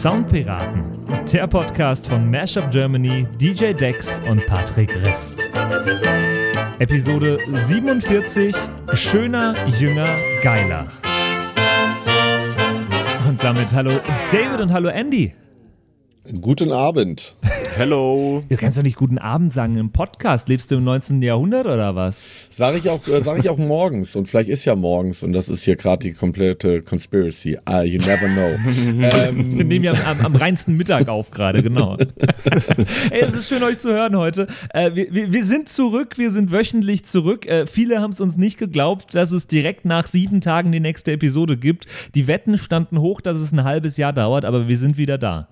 Soundpiraten, der Podcast von Mashup Germany, DJ Dex und Patrick Rist. Episode 47: Schöner, jünger, geiler. Und damit hallo David und hallo Andy. Guten Abend. Hello. Du kannst doch nicht guten Abend sagen im Podcast. Lebst du im 19. Jahrhundert oder was? Sag ich auch, äh, sag ich auch morgens. Und vielleicht ist ja morgens. Und das ist hier gerade die komplette Conspiracy. Uh, you never know. ähm, Wir nehmen ja am, am, reinsten Mittag auf gerade, genau. Ey, es ist schön, euch zu hören heute. Äh, wir, wir, wir, sind zurück. Wir sind wöchentlich zurück. Äh, viele haben es uns nicht geglaubt, dass es direkt nach sieben Tagen die nächste Episode gibt. Die Wetten standen hoch, dass es ein halbes Jahr dauert, aber wir sind wieder da.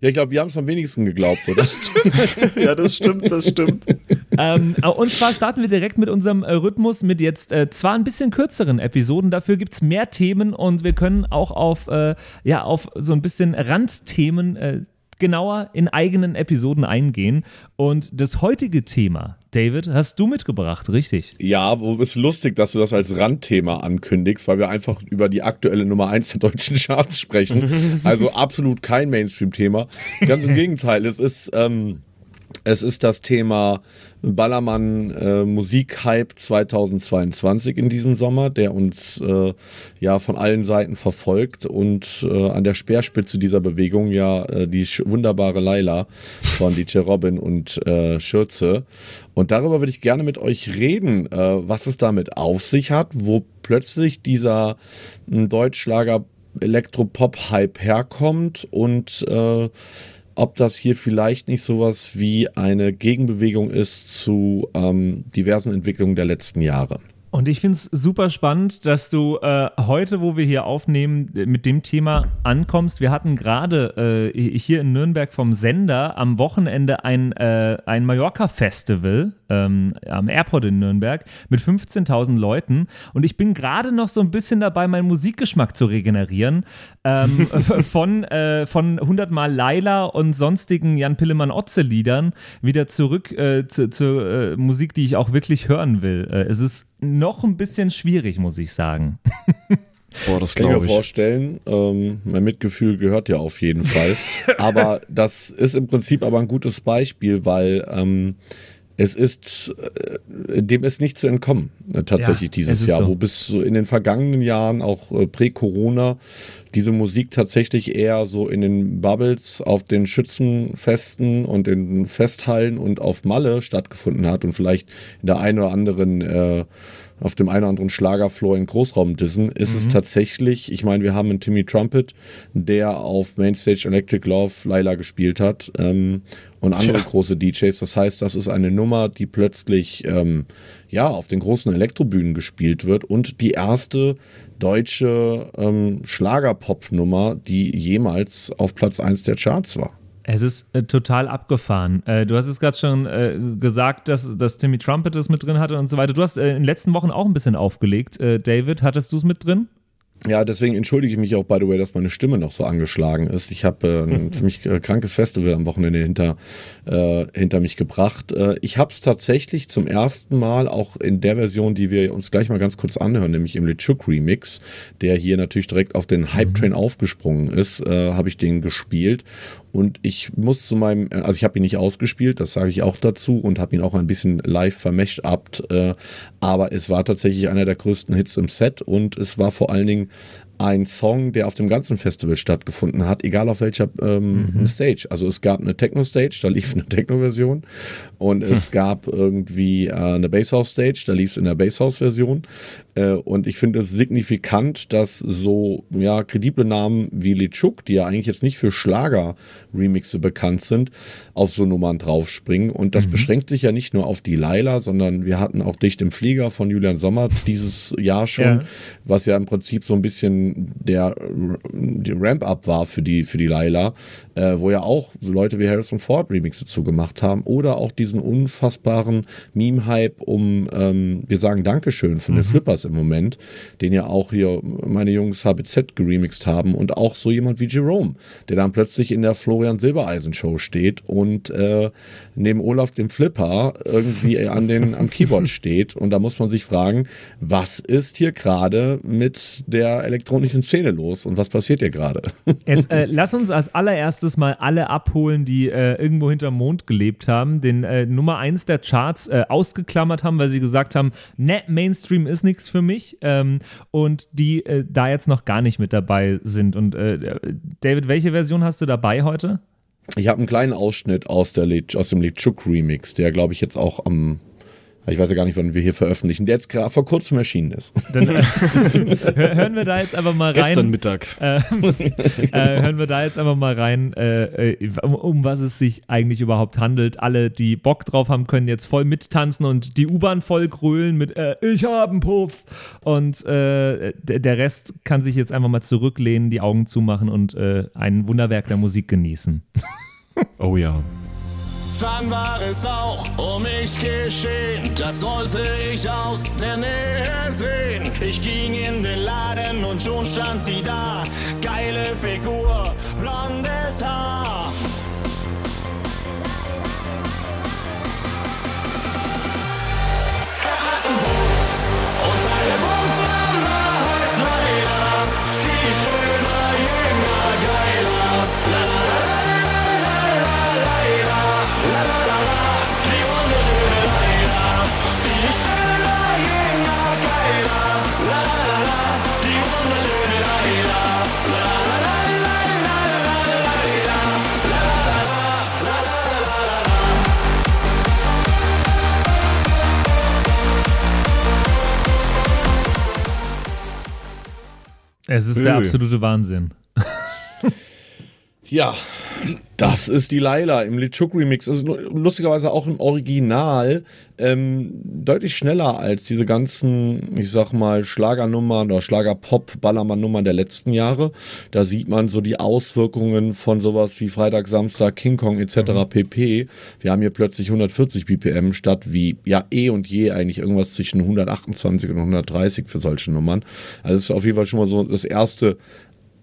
Ja, ich glaube, wir haben es am wenigsten geglaubt, oder? ja, das stimmt, das stimmt. ähm, und zwar starten wir direkt mit unserem äh, Rhythmus mit jetzt äh, zwar ein bisschen kürzeren Episoden, dafür gibt es mehr Themen und wir können auch auf, äh, ja, auf so ein bisschen Randthemen äh, genauer in eigenen Episoden eingehen. Und das heutige Thema, David, hast du mitgebracht, richtig? Ja, wo ist lustig, dass du das als Randthema ankündigst, weil wir einfach über die aktuelle Nummer 1 der deutschen Charts sprechen. Also absolut kein Mainstream-Thema. Ganz im Gegenteil, es ist. Ähm, es ist das Thema Ballermann äh, Musikhype 2022 in diesem Sommer, der uns äh, ja von allen Seiten verfolgt und äh, an der Speerspitze dieser Bewegung ja äh, die wunderbare Laila von DJ Robin und äh, Schürze. Und darüber würde ich gerne mit euch reden, äh, was es damit auf sich hat, wo plötzlich dieser äh, Deutschschlager Elektropop-Hype herkommt und äh, ob das hier vielleicht nicht sowas wie eine Gegenbewegung ist zu ähm, diversen Entwicklungen der letzten Jahre. Und ich finde es super spannend, dass du äh, heute, wo wir hier aufnehmen, mit dem Thema ankommst. Wir hatten gerade äh, hier in Nürnberg vom Sender am Wochenende ein, äh, ein Mallorca-Festival ähm, am Airport in Nürnberg mit 15.000 Leuten. Und ich bin gerade noch so ein bisschen dabei, meinen Musikgeschmack zu regenerieren. Ähm, von, äh, von 100 Mal Laila und sonstigen Jan Pillemann-Otze-Liedern wieder zurück äh, zur zu, äh, Musik, die ich auch wirklich hören will. es ist noch ein bisschen schwierig, muss ich sagen. Boah, das kann ich mir vorstellen. Ähm, mein Mitgefühl gehört ja auf jeden Fall. aber das ist im Prinzip aber ein gutes Beispiel, weil ähm, es ist, äh, dem ist nicht zu entkommen, äh, tatsächlich ja, dieses Jahr, so. wo bis in den vergangenen Jahren, auch äh, prä-Corona, diese Musik tatsächlich eher so in den Bubbles auf den Schützenfesten und den Festhallen und auf Malle stattgefunden hat und vielleicht in der einen oder anderen äh, auf dem einen oder anderen Schlagerfloor in Großraumdissen, ist mhm. es tatsächlich, ich meine, wir haben einen Timmy Trumpet, der auf Mainstage Electric Love Laila gespielt hat ähm, und andere Tja. große DJs. Das heißt, das ist eine Nummer, die plötzlich ähm, ja auf den großen Elektrobühnen gespielt wird und die erste deutsche ähm, Schlagerpop-Nummer, die jemals auf Platz 1 der Charts war. Es ist äh, total abgefahren. Äh, du hast es gerade schon äh, gesagt, dass, dass Timmy Trumpet es mit drin hatte und so weiter. Du hast äh, in den letzten Wochen auch ein bisschen aufgelegt. Äh, David, hattest du es mit drin? Ja, deswegen entschuldige ich mich auch, by the way, dass meine Stimme noch so angeschlagen ist. Ich habe äh, ein ziemlich krankes Festival am Wochenende hinter, hinter mich gebracht. Ich habe es tatsächlich zum ersten Mal auch in der Version, die wir uns gleich mal ganz kurz anhören, nämlich im Lechuk Remix, der hier natürlich direkt auf den Hype-Train mhm. aufgesprungen ist, habe ich den gespielt. Und ich muss zu meinem, also ich habe ihn nicht ausgespielt, das sage ich auch dazu und habe ihn auch ein bisschen live vermächt äh, aber es war tatsächlich einer der größten Hits im Set und es war vor allen Dingen ein Song, der auf dem ganzen Festival stattgefunden hat, egal auf welcher ähm, mhm. Stage. Also es gab eine Techno-Stage, da lief eine Techno-Version und es hm. gab irgendwie äh, eine Basshouse-Stage, da lief es in der Basshouse-Version. Äh, und ich finde es signifikant, dass so ja, kredible Namen wie Lichuk, die ja eigentlich jetzt nicht für Schlager-Remixe bekannt sind, auf so Nummern draufspringen. Und das mhm. beschränkt sich ja nicht nur auf die Laila, sondern wir hatten auch Dicht im Flieger von Julian Sommer dieses Jahr schon, ja. was ja im Prinzip so ein bisschen der, der Ramp-up war für die, für die Laila, äh, wo ja auch so Leute wie Harrison Ford Remixe zugemacht haben oder auch diesen unfassbaren Meme-Hype um ähm, Wir sagen Dankeschön von mhm. den Flippers im Moment, den ja auch hier meine Jungs HBZ geremixed haben und auch so jemand wie Jerome, der dann plötzlich in der Florian Silbereisen Show steht und äh, neben Olaf dem Flipper irgendwie an den, am Keyboard steht und da muss man sich fragen, was ist hier gerade mit der Elektronik Nicht in Szene los und was passiert hier gerade? Jetzt äh, lass uns als allererstes mal alle abholen, die äh, irgendwo hinterm Mond gelebt haben, den äh, Nummer 1 der Charts äh, ausgeklammert haben, weil sie gesagt haben, ne, Mainstream ist nichts für mich ähm, und die äh, da jetzt noch gar nicht mit dabei sind. Und äh, David, welche Version hast du dabei heute? Ich habe einen kleinen Ausschnitt aus, der Le aus dem Lechuk Remix, der glaube ich jetzt auch am ich weiß ja gar nicht, wann wir hier veröffentlichen, der jetzt gerade vor kurzem erschienen ist. Dann äh, hören wir da jetzt einfach mal rein. Gestern Mittag. Äh, äh, hören wir da jetzt einfach mal rein, äh, äh, um, um, was es sich eigentlich überhaupt handelt. Alle, die Bock drauf haben, können jetzt voll mittanzen und die U-Bahn voll grölen mit äh, Ich hab einen Puff. Und der Rest kann sich jetzt einfach mal zurücklehnen, die Augen zumachen und ein Wunderwerk der Musik genießen. oh ja. Dann war es auch um mich geschehen, das wollte ich aus der Nähe sehen. Ich ging in den Laden und schon stand sie da. Geile Figur, blondes Haar. Es ist Öh. der absolute Wahnsinn. ja, das ist die Laila im Lichuk Remix. Also lustigerweise auch im Original ähm, deutlich schneller als diese ganzen, ich sag mal, Schlagernummern oder Schlager-Pop-Ballermann-Nummern der letzten Jahre. Da sieht man so die Auswirkungen von sowas wie Freitag, Samstag, King Kong etc. Mhm. pp. Wir haben hier plötzlich 140 BPM statt wie ja eh und je eigentlich irgendwas zwischen 128 und 130 für solche Nummern. Also das ist auf jeden Fall schon mal so das erste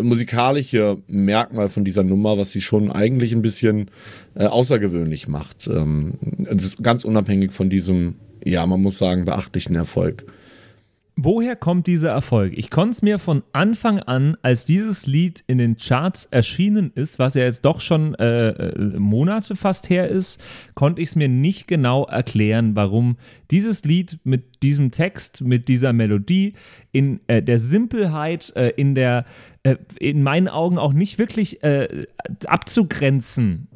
musikalische Merkmal von dieser Nummer, was sie schon eigentlich ein bisschen äh, außergewöhnlich macht. Ähm, das ist ganz unabhängig von diesem, ja, man muss sagen, beachtlichen Erfolg. Woher kommt dieser Erfolg? Ich konnte es mir von Anfang an, als dieses Lied in den Charts erschienen ist, was ja jetzt doch schon äh, äh Monate fast her ist, konnte ich es mir nicht genau erklären, warum dieses Lied mit diesem Text, mit dieser Melodie, in äh, der Simpelheit, äh, in der äh, in meinen Augen auch nicht wirklich äh, abzugrenzen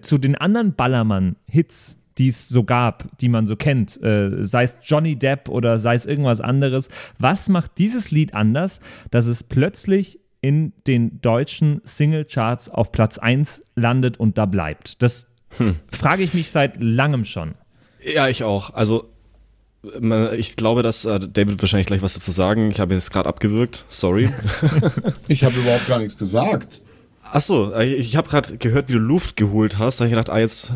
zu den anderen Ballermann-Hits die es so gab, die man so kennt, äh, sei es Johnny Depp oder sei es irgendwas anderes. Was macht dieses Lied anders, dass es plötzlich in den deutschen Singlecharts auf Platz 1 landet und da bleibt? Das hm. frage ich mich seit langem schon. Ja, ich auch. Also ich glaube, dass äh, David wahrscheinlich gleich was dazu sagen. Ich habe jetzt gerade abgewürgt. Sorry. ich habe überhaupt gar nichts gesagt. Achso, äh, ich habe gerade gehört, wie du Luft geholt hast. Da habe ich gedacht, ah, jetzt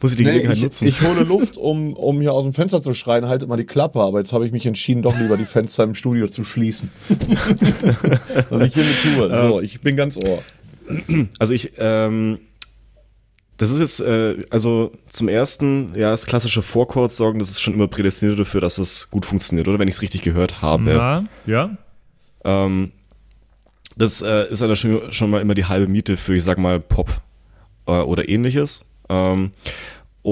muss ich die nee, Gelegenheit ich, nutzen. Ich hole Luft, um, um hier aus dem Fenster zu schreien, haltet mal die Klappe, aber jetzt habe ich mich entschieden, doch lieber die Fenster im Studio zu schließen. Was ich hiermit tue. So, ich bin ganz ohr. Also ich, ähm, das ist jetzt, äh, also zum ersten, ja, das klassische Vorchord sorgen, das ist schon immer prädestiniert dafür, dass es gut funktioniert, oder? Wenn ich es richtig gehört habe. Ja, ja. Ähm, das äh, ist dann schon, schon mal immer die halbe Miete für, ich sag mal, Pop äh, oder ähnliches. Ähm,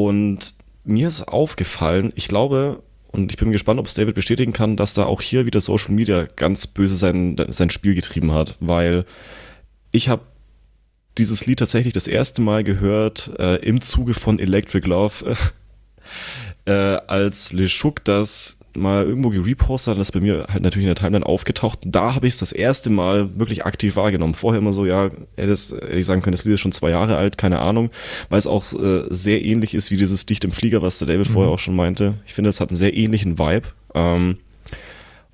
und mir ist aufgefallen, ich glaube, und ich bin gespannt, ob es David bestätigen kann, dass da auch hier wieder Social Media ganz böse sein, sein Spiel getrieben hat, weil ich habe dieses Lied tatsächlich das erste Mal gehört äh, im Zuge von Electric Love, äh, als Le Chouk das mal irgendwo gerepostet hat, das bei mir halt natürlich in der Timeline aufgetaucht. Da habe ich es das erste Mal wirklich aktiv wahrgenommen. Vorher immer so, ja, hätte, es, hätte ich sagen können, das Lied ist schon zwei Jahre alt, keine Ahnung, weil es auch äh, sehr ähnlich ist wie dieses Dicht im Flieger, was der David mhm. vorher auch schon meinte. Ich finde, es hat einen sehr ähnlichen Vibe. Ähm,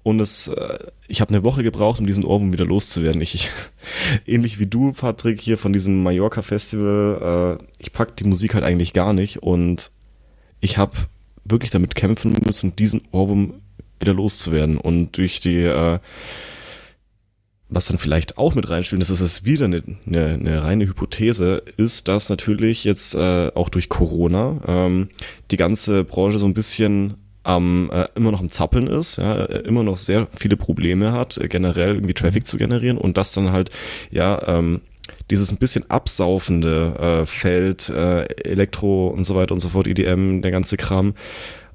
und es, äh, ich habe eine Woche gebraucht, um diesen Ohrwurm wieder loszuwerden. Ich, ich, ähnlich wie du, Patrick, hier von diesem Mallorca Festival, äh, ich pack die Musik halt eigentlich gar nicht und ich habe wirklich damit kämpfen müssen, diesen Ohrwurm wieder loszuwerden. Und durch die, äh, was dann vielleicht auch mit reinspielt, das ist wieder eine, eine, eine reine Hypothese, ist, dass natürlich jetzt äh, auch durch Corona ähm, die ganze Branche so ein bisschen am äh, immer noch am Zappeln ist, ja, immer noch sehr viele Probleme hat, äh, generell irgendwie Traffic zu generieren und das dann halt, ja, ähm, dieses ein bisschen absaufende äh, Feld, äh, Elektro und so weiter und so fort, EDM, der ganze Kram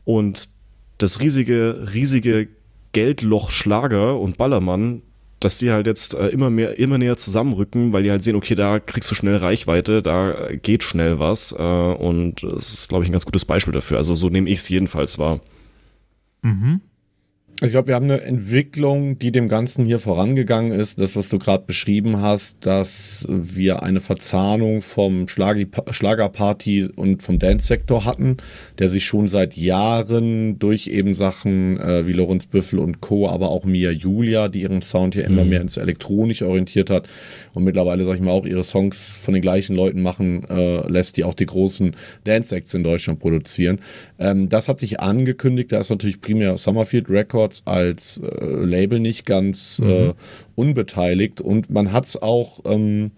und das riesige, riesige Geldloch Schlager und Ballermann, dass die halt jetzt äh, immer mehr, immer näher zusammenrücken, weil die halt sehen, okay, da kriegst du schnell Reichweite, da geht schnell was äh, und das ist, glaube ich, ein ganz gutes Beispiel dafür. Also so nehme ich es jedenfalls wahr. Mhm. Ich glaube, wir haben eine Entwicklung, die dem Ganzen hier vorangegangen ist. Das, was du gerade beschrieben hast, dass wir eine Verzahnung vom Schlagi Schlagerparty und vom Dance-Sektor hatten, der sich schon seit Jahren durch eben Sachen äh, wie Lorenz Büffel und Co., aber auch Mia Julia, die ihren Sound hier immer mhm. mehr ins Elektronische orientiert hat und mittlerweile, sag ich mal, auch ihre Songs von den gleichen Leuten machen äh, lässt, die auch die großen Dance-Acts in Deutschland produzieren. Ähm, das hat sich angekündigt. Da ist natürlich primär Summerfield Records Records als äh, Label nicht ganz mhm. äh, unbeteiligt und man hat es auch ähm,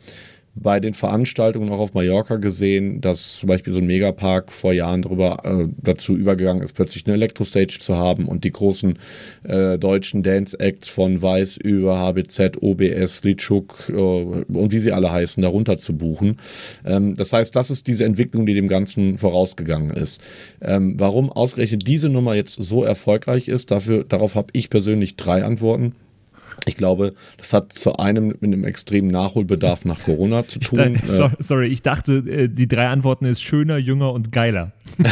bei den Veranstaltungen auch auf Mallorca gesehen, dass zum Beispiel so ein Megapark vor Jahren darüber äh, dazu übergegangen ist, plötzlich eine Elektrostage zu haben und die großen äh, deutschen Dance-Acts von Weiß über HBZ, OBS, Litschuk äh, und wie sie alle heißen, darunter zu buchen. Ähm, das heißt, das ist diese Entwicklung, die dem Ganzen vorausgegangen ist. Ähm, warum ausgerechnet diese Nummer jetzt so erfolgreich ist, dafür, darauf habe ich persönlich drei Antworten. Ich glaube, das hat zu einem mit einem extremen Nachholbedarf nach Corona zu tun. Ich, sorry, sorry, ich dachte, äh, die drei Antworten ist schöner, jünger und geiler.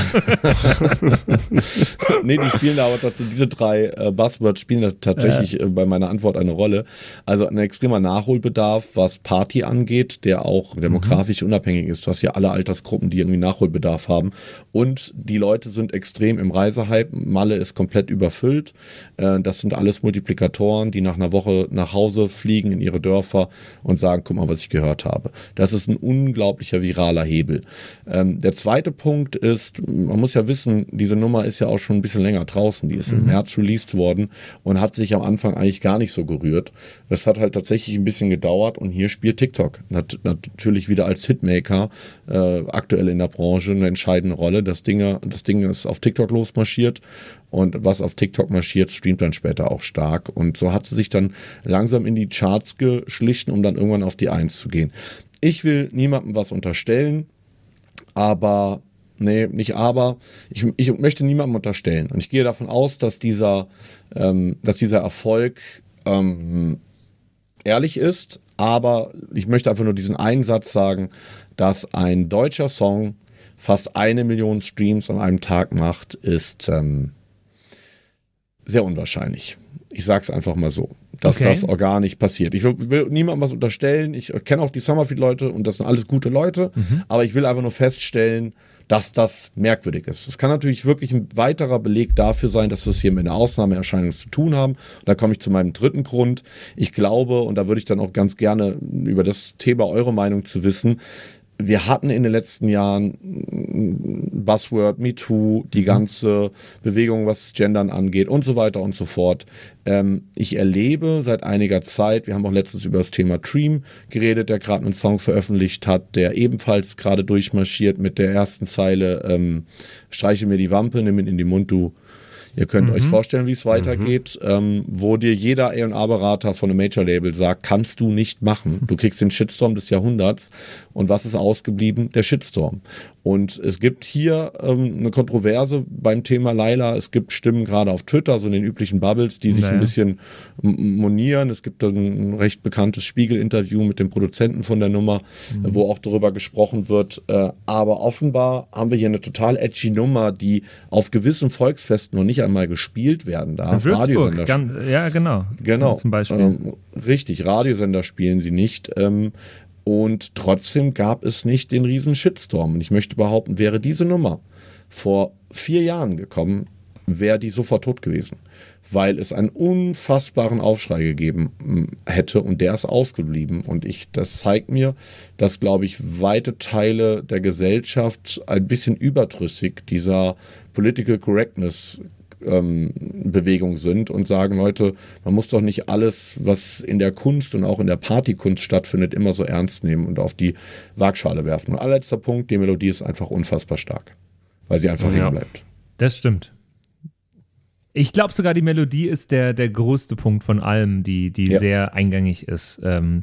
nee, die spielen da aber trotzdem, diese drei äh, Buzzwords spielen da tatsächlich äh, bei meiner Antwort eine Rolle. Also ein extremer Nachholbedarf, was Party angeht, der auch demografisch mhm. unabhängig ist. Du hast ja alle Altersgruppen, die irgendwie Nachholbedarf haben. Und die Leute sind extrem im Reisehype. Malle ist komplett überfüllt. Äh, das sind alles Multiplikatoren, die nach einer Woche nach Hause fliegen in ihre Dörfer und sagen, guck mal, was ich gehört habe. Das ist ein unglaublicher viraler Hebel. Ähm, der zweite Punkt ist, man muss ja wissen, diese Nummer ist ja auch schon ein bisschen länger draußen. Die ist mhm. im März released worden und hat sich am Anfang eigentlich gar nicht so gerührt. Das hat halt tatsächlich ein bisschen gedauert und hier spielt TikTok Nat natürlich wieder als Hitmaker äh, aktuell in der Branche eine entscheidende Rolle. Das Ding, das Ding ist auf TikTok losmarschiert und was auf TikTok marschiert, streamt dann später auch stark. Und so hat sie sich dann langsam in die Charts geschlichen, um dann irgendwann auf die Eins zu gehen. Ich will niemandem was unterstellen, aber nee, nicht aber. Ich, ich möchte niemandem unterstellen. Und ich gehe davon aus, dass dieser, ähm, dass dieser Erfolg ähm, ehrlich ist. Aber ich möchte einfach nur diesen einen Satz sagen, dass ein deutscher Song fast eine Million Streams an einem Tag macht, ist ähm, sehr unwahrscheinlich. Ich sage es einfach mal so, dass okay. das organisch passiert. Ich will, will niemandem was unterstellen. Ich kenne auch die Summerfield-Leute und das sind alles gute Leute. Mhm. Aber ich will einfach nur feststellen, dass das merkwürdig ist. Es kann natürlich wirklich ein weiterer Beleg dafür sein, dass wir es hier mit einer Ausnahmeerscheinung zu tun haben. Und da komme ich zu meinem dritten Grund. Ich glaube, und da würde ich dann auch ganz gerne über das Thema eure Meinung zu wissen, wir hatten in den letzten Jahren Buzzword, MeToo, die mhm. ganze Bewegung, was Gendern angeht und so weiter und so fort. Ähm, ich erlebe seit einiger Zeit, wir haben auch letztens über das Thema Dream geredet, der gerade einen Song veröffentlicht hat, der ebenfalls gerade durchmarschiert mit der ersten Zeile, ähm, streiche mir die Wampe, nimm ihn in die Mund, du Ihr könnt mhm. euch vorstellen, wie es weitergeht, mhm. ähm, wo dir jeder A&A-Berater von einem Major-Label sagt, kannst du nicht machen. Du kriegst den Shitstorm des Jahrhunderts. Und was ist ausgeblieben? Der Shitstorm. Und es gibt hier ähm, eine Kontroverse beim Thema Laila. Es gibt Stimmen gerade auf Twitter, so in den üblichen Bubbles, die sich naja. ein bisschen monieren. Es gibt ein recht bekanntes Spiegel-Interview mit dem Produzenten von der Nummer, mhm. wo auch darüber gesprochen wird. Äh, aber offenbar haben wir hier eine total edgy Nummer, die auf gewissen Volksfesten noch nicht einmal gespielt werden darf. In Würzburg, ganz, ja genau. Genau. Zum Beispiel. Ähm, richtig, Radiosender spielen sie nicht. Ähm, und trotzdem gab es nicht den riesen Shitstorm. Und ich möchte behaupten, wäre diese Nummer vor vier Jahren gekommen, wäre die sofort tot gewesen. Weil es einen unfassbaren Aufschrei gegeben hätte und der ist ausgeblieben. Und ich, das zeigt mir, dass, glaube ich, weite Teile der Gesellschaft ein bisschen überdrüssig dieser Political Correctness Bewegung sind und sagen, Leute, man muss doch nicht alles, was in der Kunst und auch in der Partykunst stattfindet, immer so ernst nehmen und auf die Waagschale werfen. Und allerletzter Punkt, die Melodie ist einfach unfassbar stark, weil sie einfach ja, hängen bleibt. Das stimmt. Ich glaube sogar, die Melodie ist der, der größte Punkt von allem, die, die Ja. sehr eingängig ist. Ähm,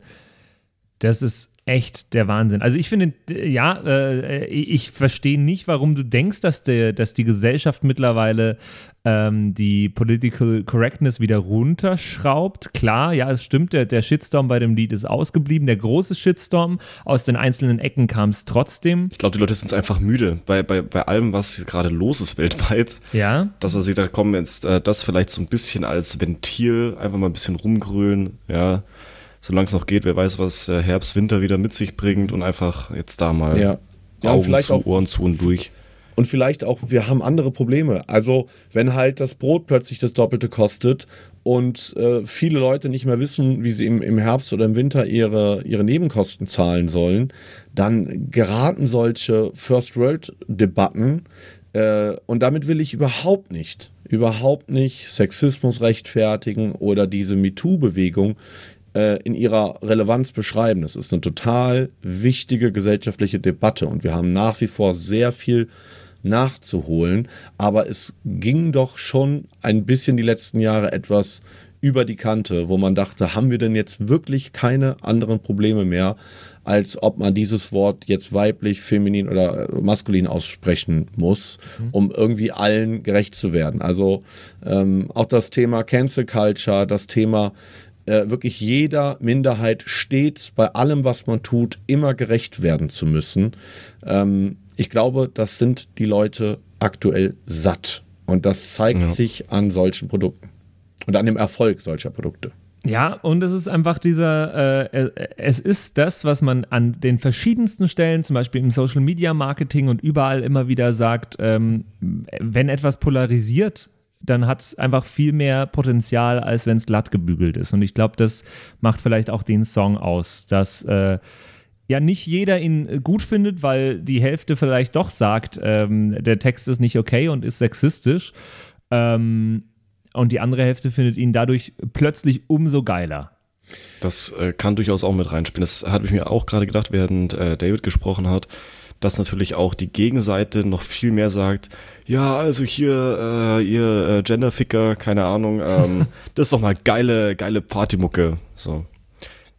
das ist echt der Wahnsinn. Also ich finde, ja, äh, ich ich verstehe nicht, warum du denkst, dass, der, dass die Gesellschaft mittlerweile ähm, die Political Correctness wieder runterschraubt. Klar, ja, es stimmt, der, der Shitstorm bei dem Lied ist ausgeblieben. Der große Shitstorm aus den einzelnen Ecken kam es trotzdem. Ich glaube, die Leute sind einfach müde bei, bei, bei allem, was gerade los ist weltweit. Ja, Das, was sie da kommen, jetzt äh, das vielleicht so ein bisschen als Ventil, einfach mal ein bisschen rumgrölen, ja. Solange es noch geht, wer weiß, was äh, Herbst, Winter wieder mit sich bringt und einfach jetzt da mal Ja. Ja, und Augen vielleicht zu, auch- Ohren zu und durch. Und vielleicht auch, wir haben andere Probleme. Also, wenn halt das Brot plötzlich das Doppelte kostet und äh, viele Leute nicht mehr wissen, wie sie im, im Herbst oder im Winter ihre, ihre Nebenkosten zahlen sollen, dann geraten solche First-World-Debatten. Äh, und damit will ich überhaupt nicht, überhaupt nicht Sexismus rechtfertigen oder diese MeToo-Bewegung äh, in ihrer Relevanz beschreiben. Das ist eine total wichtige gesellschaftliche Debatte und wir haben nach wie vor sehr viel nachzuholen, aber es ging doch schon ein bisschen die letzten Jahre etwas über die Kante, wo man dachte, haben wir denn jetzt wirklich keine anderen Probleme mehr, als ob man dieses Wort jetzt weiblich, feminin oder äh, maskulin aussprechen muss, um irgendwie allen gerecht zu werden. Also ähm, auch das Thema Cancel Culture, das Thema äh, wirklich jeder Minderheit stets bei allem, was man tut, immer gerecht werden zu müssen. Ähm, ich glaube, das sind die Leute aktuell satt. Und das zeigt Ja. sich an solchen Produkten und an dem Erfolg solcher Produkte. Ja, und es ist einfach dieser, äh, äh, es ist das, was man an den verschiedensten Stellen, zum Beispiel im Social Media Marketing und überall immer wieder sagt, ähm, wenn etwas polarisiert, dann hat es einfach viel mehr Potenzial, als wenn es glatt gebügelt ist. Und ich glaube, das macht vielleicht auch den Song aus, dass äh, ja nicht jeder ihn gut findet, weil die Hälfte vielleicht doch sagt, ähm, der Text ist nicht okay und ist sexistisch. Ähm, und die andere Hälfte findet ihn dadurch plötzlich umso geiler. Das äh, kann durchaus auch mit reinspielen. Das habe ich mir auch gerade gedacht, während äh, David gesprochen hat, dass natürlich auch die Gegenseite noch viel mehr sagt, ja, also hier, äh, ihr äh, Genderficker, keine Ahnung, ähm, das ist doch mal geile, geile Partymucke. So.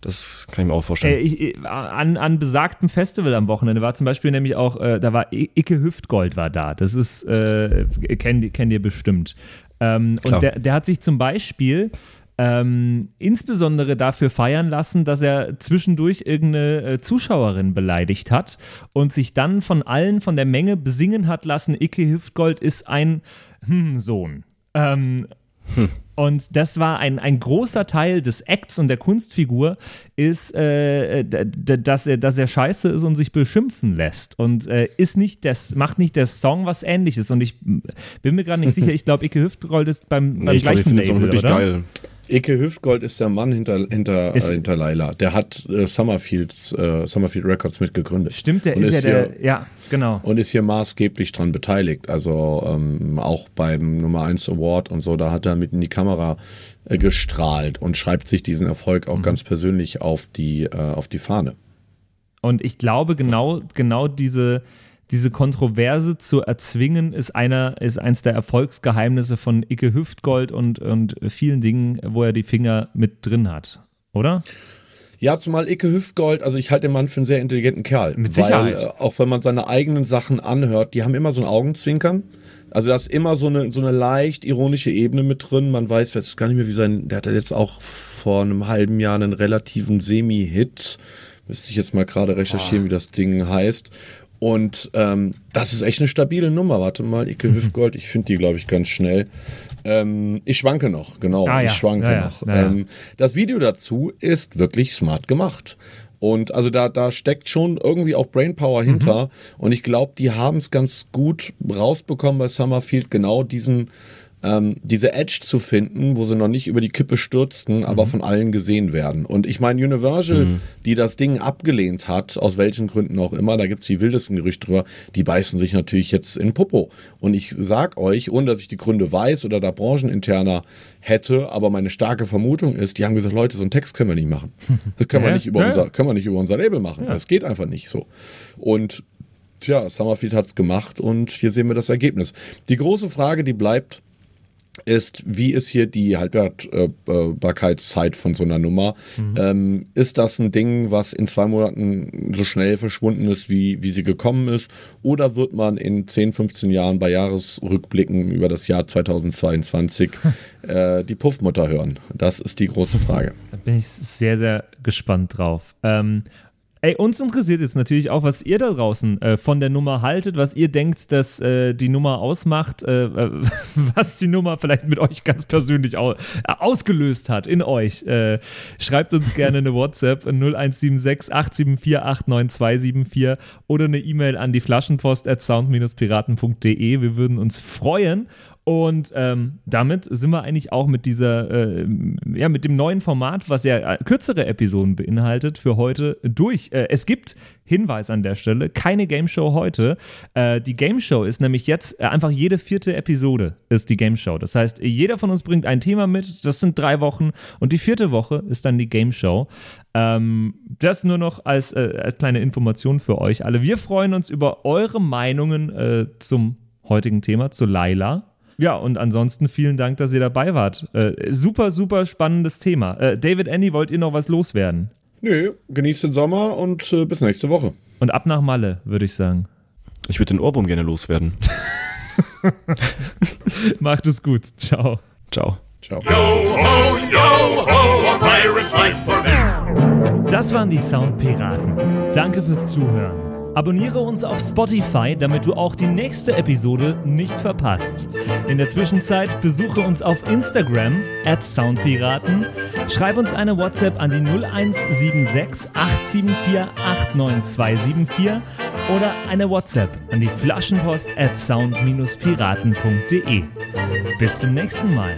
Das kann ich mir auch Äh, vorstellen. ich, äh, an, an besagtem Festival am Wochenende war zum Beispiel nämlich auch, äh, da war I Icke Hüftgold war da. Das ist, äh, kennt, ihr- kennt ihr bestimmt. Ähm, und der, der hat sich zum Beispiel ähm, insbesondere dafür feiern lassen, dass er zwischendurch irgendeine äh, Zuschauerin beleidigt hat und sich dann von allen von der Menge besingen hat lassen, Icke Hüftgold ist ein hm, Sohn. Ähm, Und das war ein, ein großer Teil des Acts und der Kunstfigur, ist, äh, d- dass, er, dass er scheiße ist und sich beschimpfen lässt. Und äh, ist nicht das, macht nicht der Song was ähnliches. Und ich bin mir gerade nicht sicher, ich glaube, Icke Hüftgold ist beim, beim Nee, ich ich gleichen es auch Label, wirklich oder? geil. Ike Hüftgold ist der Mann hinter, hinter, Ist- äh, hinter Laila. Der hat äh, Summerfields, äh, Summerfield Records mitgegründet. Stimmt, der Und ist, ja hier- der, ja, genau. und ist hier maßgeblich dran beteiligt. Also ähm, auch beim Nummer 1 Award und so, da hat er mit in die Kamera äh, gestrahlt und schreibt sich diesen Erfolg Mhm. auch ganz persönlich auf die, äh, auf die Fahne. Und ich glaube, genau, genau diese, diese Kontroverse zu erzwingen, ist einer, ist eins der Erfolgsgeheimnisse von Icke Hüftgold und, und vielen Dingen, wo er die Finger mit drin hat. Oder? Ja, zumal Icke Hüftgold, also ich halte den Mann für einen sehr intelligenten Kerl. Mit Sicherheit. Weil, äh, auch wenn man seine eigenen Sachen anhört, die haben immer so ein Augenzwinkern. Also da ist immer so eine, so eine leicht ironische Ebene mit drin. Man weiß, weiß gar nicht mehr, wie sein, der hatte jetzt auch vor einem halben Jahr einen relativen Semi-Hit. Müsste ich jetzt mal gerade recherchieren, wie das Ding heißt. Und ähm, das ist echt eine stabile Nummer. Warte mal, Icke Hüftgold, ich finde die, glaube ich, ganz schnell. Ähm, ich schwanke noch, genau. Ah, ja. Ich schwanke Ja, noch. Ja. Ähm, das Video dazu ist wirklich smart gemacht. Und also da, da steckt schon irgendwie auch Brainpower Mhm. hinter. Und ich glaube, die haben es ganz gut rausbekommen bei Summerfield, genau diesen, ähm, diese Edge zu finden, wo sie noch nicht über die Kippe stürzten, Mhm. aber von allen gesehen werden. Und ich meine, Universal, die das Ding abgelehnt hat, aus welchen Gründen auch immer, da gibt es die wildesten Gerüchte drüber, die beißen sich natürlich jetzt in Popo. Und ich sag euch, ohne dass ich die Gründe weiß oder da brancheninterner hätte, aber meine starke Vermutung ist, die haben gesagt, Leute, so einen Text können wir nicht machen. Das können wir Ja, nicht über ja. unser, können wir nicht über unser Label machen. Das geht einfach nicht so. Und tja, Summerfield hat es gemacht und hier sehen wir das Ergebnis. Die große Frage, die bleibt, ist, wie ist hier die Haltbarkeitszeit von so einer Nummer? Mhm. Ähm, ist das ein Ding, was in zwei Monaten so schnell verschwunden ist, wie, wie sie gekommen ist? Oder wird man in 10, 15 Jahren bei Jahresrückblicken über das Jahr 2022 äh, die Puffmutter hören? Das ist die große Frage. Da bin ich sehr, sehr gespannt drauf. Ähm, Ey, uns interessiert jetzt natürlich auch, was ihr da draußen äh, von der Nummer haltet, was ihr denkt, dass äh, die Nummer ausmacht, äh, was die Nummer vielleicht mit euch ganz persönlich au äh, ausgelöst hat in euch. Äh, schreibt uns gerne eine WhatsApp 0176 874 89274 oder eine E-Mail an die Flaschenpost at sound-piraten.de. Wir würden uns freuen. Und ähm, damit sind wir eigentlich auch mit dieser, äh, ja, mit dem neuen Format, was ja äh, kürzere Episoden beinhaltet, für heute durch. Äh, es gibt Hinweis an der Stelle, keine Game Show heute. Äh, die Game Show ist nämlich jetzt äh, einfach jede vierte Episode ist die Game Show. Das heißt, jeder von uns bringt ein Thema mit, das sind drei Wochen und die vierte Woche ist dann die Game Show. Ähm, das nur noch als, äh, als kleine Information für euch alle. Wir freuen uns über eure Meinungen zum heutigen Thema, zu Laila. Ja, und ansonsten vielen Dank, dass ihr dabei wart. Äh, super, super spannendes Thema. Äh, David, Andy, wollt ihr noch was loswerden? Nö, genießt den Sommer und äh, bis nächste Woche. Und ab nach Malle, würde ich sagen. Ich würde den Ohrwurm gerne loswerden. Macht es gut. Ciao. Ciao. Ciao. Yo ho, yo ho, a pirate's life for me. Das waren die Soundpiraten. Danke fürs Zuhören. Abonniere uns auf Spotify, damit du auch die nächste Episode nicht verpasst. In der Zwischenzeit besuche uns auf Instagram at Soundpiraten, schreib uns eine WhatsApp an die 0176 874 89274 oder eine WhatsApp an die Flaschenpost at sound-piraten.de. Bis zum nächsten Mal.